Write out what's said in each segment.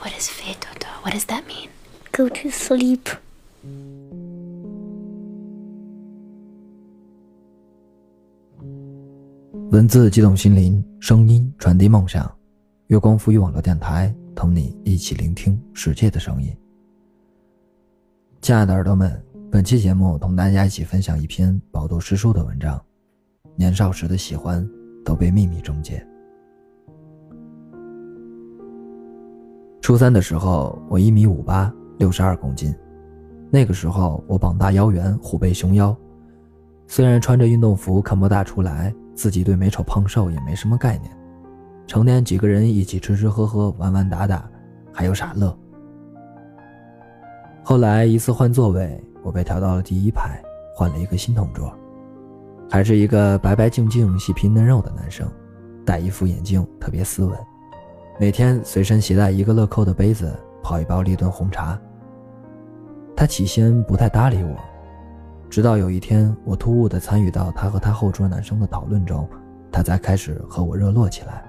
What is fetoto? What does that mean? Go to sleep. 文字激动心灵，声音传递梦想。月光赋予网络电台，同你一起聆听世界的声音。亲爱的耳朵们，本期节目同大家一起分享一篇饱读诗书的文章。年少时的喜欢都被秘密终结。初三的时候，我一米五八，六十二公斤。那个时候，我膀大腰圆，虎背熊腰。虽然穿着运动服看不大出来，自己对美丑胖瘦也没什么概念。成天几个人一起吃吃喝喝，玩玩打打，还有傻乐。后来一次换座位，我被调到了第一排，换了一个新同桌，还是一个白白净净、细皮嫩肉的男生，戴一副眼镜，特别斯文，每天随身携带一个乐扣的杯子，泡一包立顿红茶。他起先不太搭理我，直到有一天我突兀地参与到他和他后桌男生的讨论中，他才开始和我热络起来。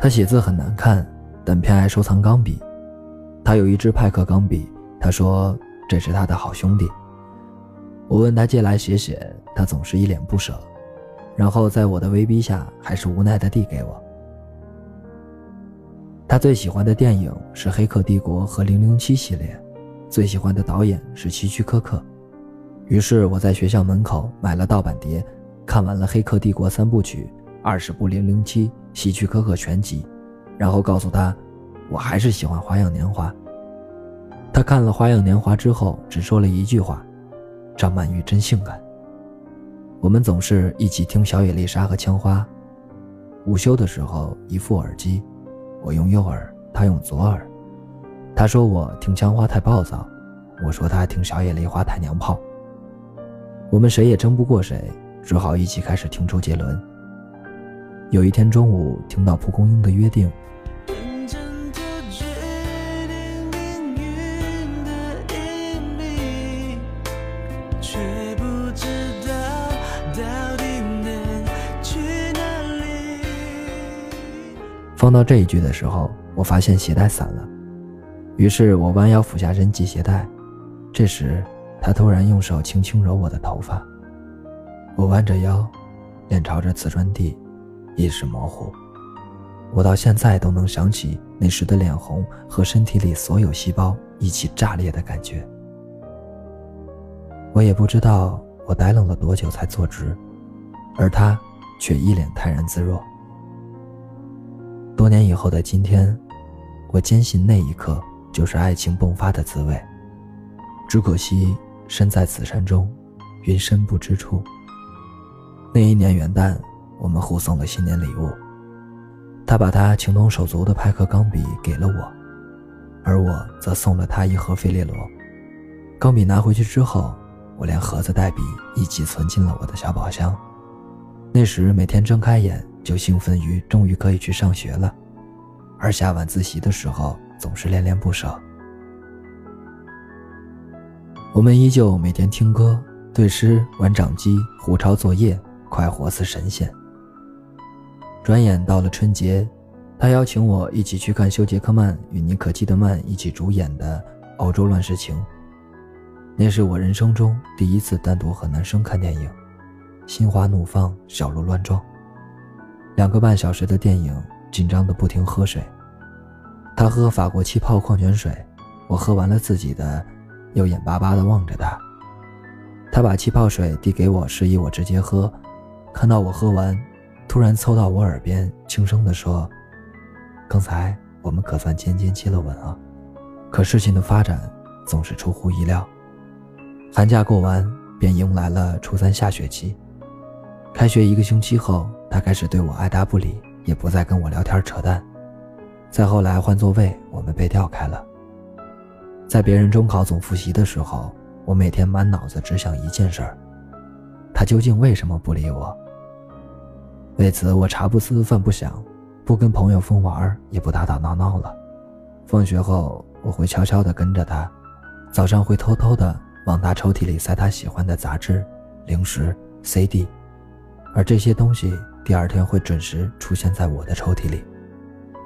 他写字很难看，但偏爱收藏钢笔。他有一支派克钢笔，他说这是他的好兄弟。我问他借来写写，他总是一脸不舍，然后在我的威逼下，还是无奈地递给我。他最喜欢的电影是《黑客帝国》和《零零七》系列，最喜欢的导演是希区柯克。于是我在学校门口买了盗版碟，看完了《黑客帝国》三部曲、二十部《零零七》。希区柯克全集，然后告诉他，我还是喜欢《花样年华》。他看了《花样年华》之后，只说了一句话：“张曼玉真性感。”我们总是一起听小野丽莎和枪花。午休的时候，一副耳机，我用右耳，他用左耳。他说我听枪花太暴躁，我说他听小野丽花太娘炮。我们谁也争不过谁，只好一起开始听周杰伦。有一天中午，听到蒲公英的约定。放到这一句的时候，我发现鞋带散了，于是我弯腰俯下身系鞋带。这时，他突然用手轻轻揉我的头发，我弯着腰，脸朝着瓷砖地。意识模糊，我到现在都能想起那时的脸红和身体里所有细胞一起炸裂的感觉。我也不知道我呆愣了多久才坐直，而他却一脸泰然自若。多年以后的今天，我坚信那一刻就是爱情迸发的滋味。只可惜身在此山中，云深不知处。那一年元旦。我们互送了新年礼物，他把他情同手足的派克钢笔给了我，而我则送了他一盒费列罗。钢笔拿回去之后，我连盒子带笔一起存进了我的小宝箱。那时每天睁开眼就兴奋于终于可以去上学了，而下晚自习的时候总是恋恋不舍。我们依旧每天听歌、对诗、玩掌机、胡抄作业，快活似神仙。转眼到了春节，他邀请我一起去看休·杰克曼与妮可基德曼一起主演的《欧洲乱世情》。那是我人生中第一次单独和男生看电影，心花怒放，小鹿乱撞。两个半小时的电影，紧张的不停喝水。他喝法国气泡矿泉水，我喝完了自己的，又眼巴巴地望着他。他把气泡水递给我，示意我直接喝。看到我喝完。突然凑到我耳边，轻声地说：“刚才我们可算渐渐接了吻啊！可事情的发展总是出乎意料。寒假过完，便迎来了初三下学期。开学一个星期后，他开始对我爱答不理，也不再跟我聊天扯淡。再后来换座位，我们被调开了。在别人中考总复习的时候，我每天满脑子只想一件事儿：他究竟为什么不理我？”为此，我茶不思饭不想，不跟朋友疯玩，也不打打闹闹了。放学后，我会悄悄地跟着他，早上会偷偷地往他抽屉里塞他喜欢的杂志、零食、CD，而这些东西第二天会准时出现在我的抽屉里。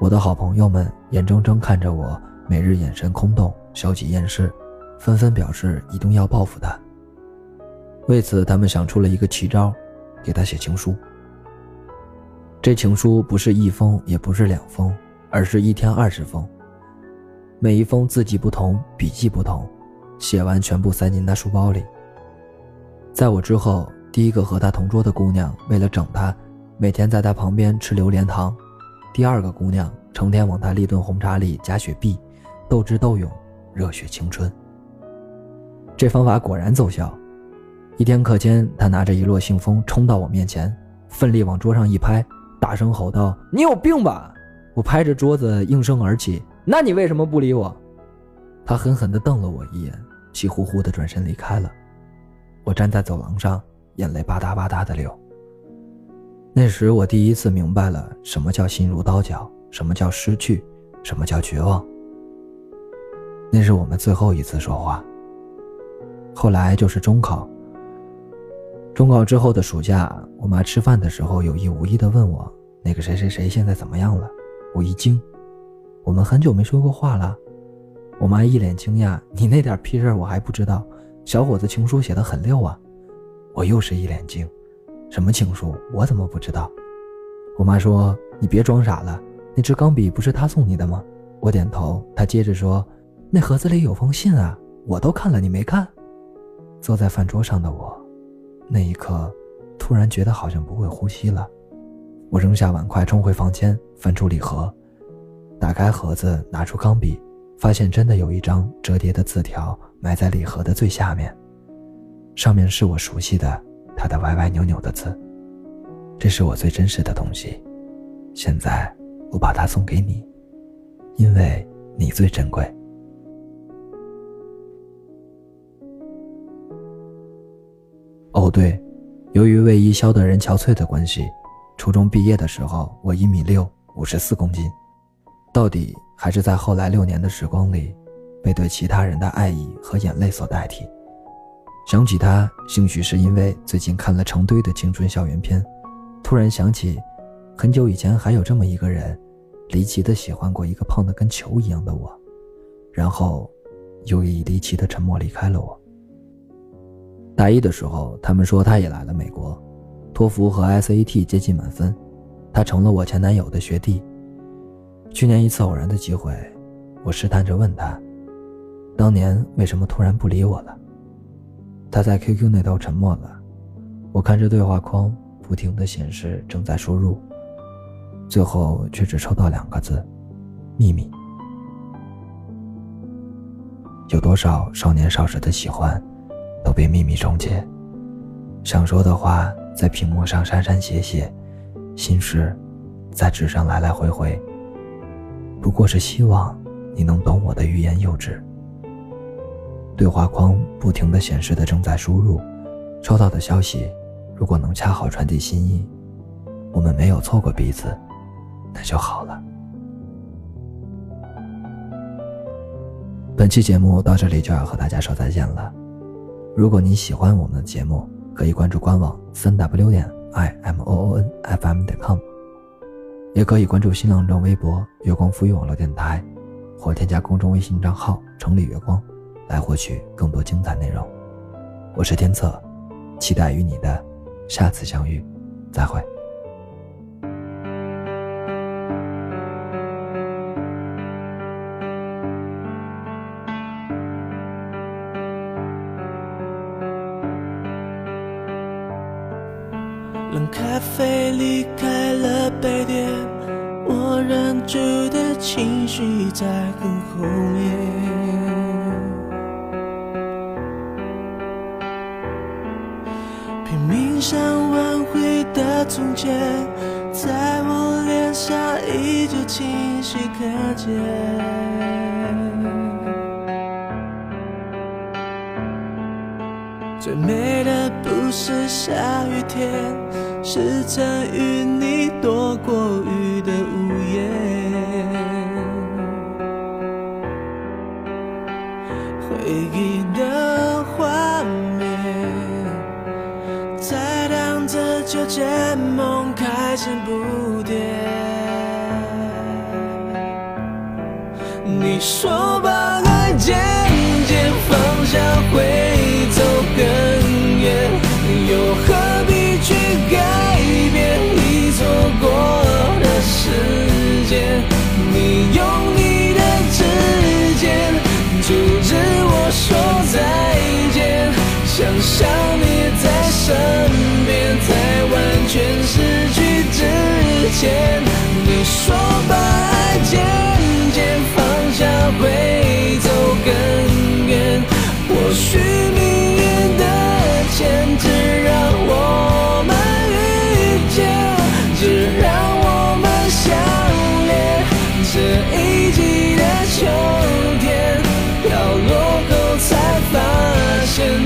我的好朋友们眼睁睁看着我每日眼神空洞、消极厌世，纷纷表示一定要报复他。为此，他们想出了一个奇招，给他写情书。这情书不是一封，也不是两封，而是一天二十封。每一封字迹不同，笔迹不同，写完全部塞进他书包里。在我之后，第一个和他同桌的姑娘为了整他，每天在他旁边吃榴莲糖；第二个姑娘成天往他立顿红茶里加雪碧，斗智斗勇，热血青春。这方法果然奏效。一天课间，他拿着一摞信封冲到我面前，奋力往桌上一拍，大声吼道：“你有病吧！”我拍着桌子应声而起。那你为什么不理我？他狠狠地瞪了我一眼，气呼呼地转身离开了。我站在走廊上，眼泪吧嗒吧嗒地流。那时我第一次明白了什么叫心如刀绞，什么叫失去，什么叫绝望。那是我们最后一次说话。后来就是中考。中考之后的暑假，我妈吃饭的时候有意无意地问我：“那个谁谁谁现在怎么样了？”我一惊。我们很久没说过话了，我妈一脸惊讶：“你那点屁事我还不知道？小伙子情书写的很溜啊！”我又是一脸惊：“什么情书？我怎么不知道？”我妈说：“你别装傻了，那支钢笔不是他送你的吗？”我点头。她接着说：“那盒子里有封信啊，我都看了，你没看？”坐在饭桌上的我，那一刻突然觉得好像不会呼吸了。我扔下碗筷，冲回房间，翻出礼盒。打开盒子，拿出钢笔，发现真的有一张折叠的字条埋在礼盒的最下面，上面是我熟悉的他的歪歪扭扭的字。这是我最真实的东西，现在我把它送给你，因为你最珍贵。哦，对，由于卫衣肖德人憔悴的关系，初中毕业的时候我一米六，五十四公斤。到底还是在后来六年的时光里，被对其他人的爱意和眼泪所代替。想起他，兴许是因为最近看了成堆的青春校园片，突然想起，很久以前还有这么一个人，离奇的喜欢过一个胖得跟球一样的我，然后，又以离奇的沉默离开了我。大一的时候，他们说他也来了美国，托福和 SAT 接近满分，他成了我前男友的学弟。去年一次偶然的机会，我试探着问他：“当年为什么突然不理我了？”他在 QQ 那头沉默了。我看着对话框不停的显示正在输入，最后却只抽到两个字：“秘密。”有多少少年少时的喜欢，都被秘密终结？想说的话在屏幕上删删写写，心事在纸上来来回回。不过是希望你能懂我的欲言又止。对话框不停的显示的正在输入，收到的消息，如果能恰好传递心意，我们没有错过彼此，那就好了。本期节目到这里就要和大家说再见了。如果你喜欢我们的节目，可以关注官网三 w 点 i m o o n f m 点 com。也可以关注新浪微博“月光赋予网络电台”，或添加公众微信账号“城里月光”，来获取更多精彩内容。我是天策，期待与你的下次相遇，再会。冷咖啡离开了杯垫，我忍住的情绪在很后面。在我脸上依旧清晰可见。最美的不是下雨天，是曾与你躲过雨的屋说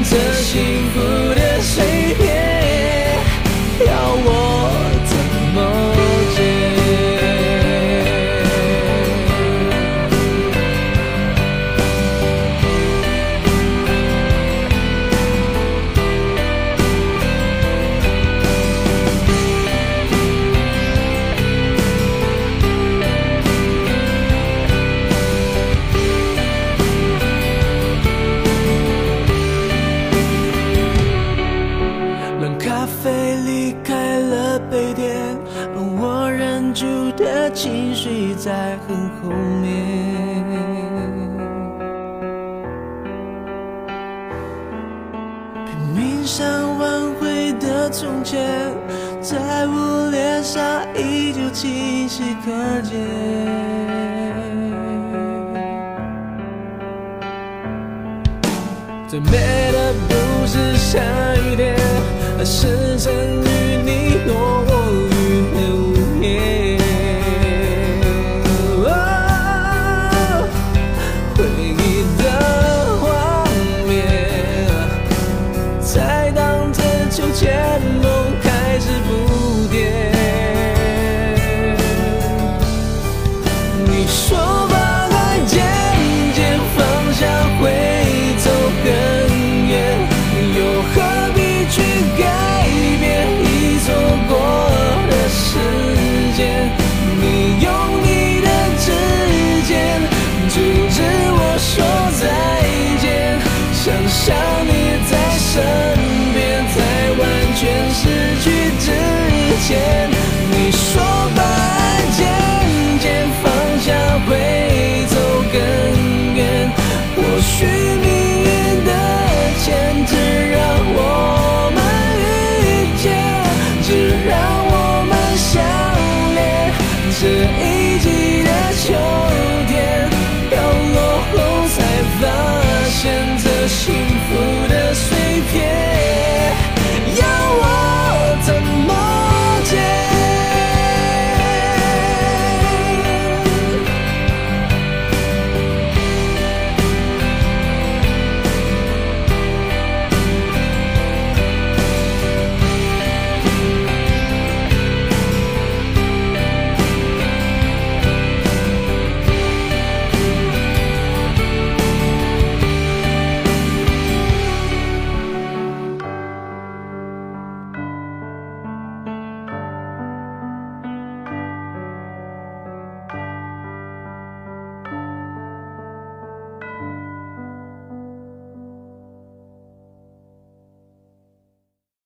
这幸福是可见最美的，不是下雨天，而是曾与你。tell me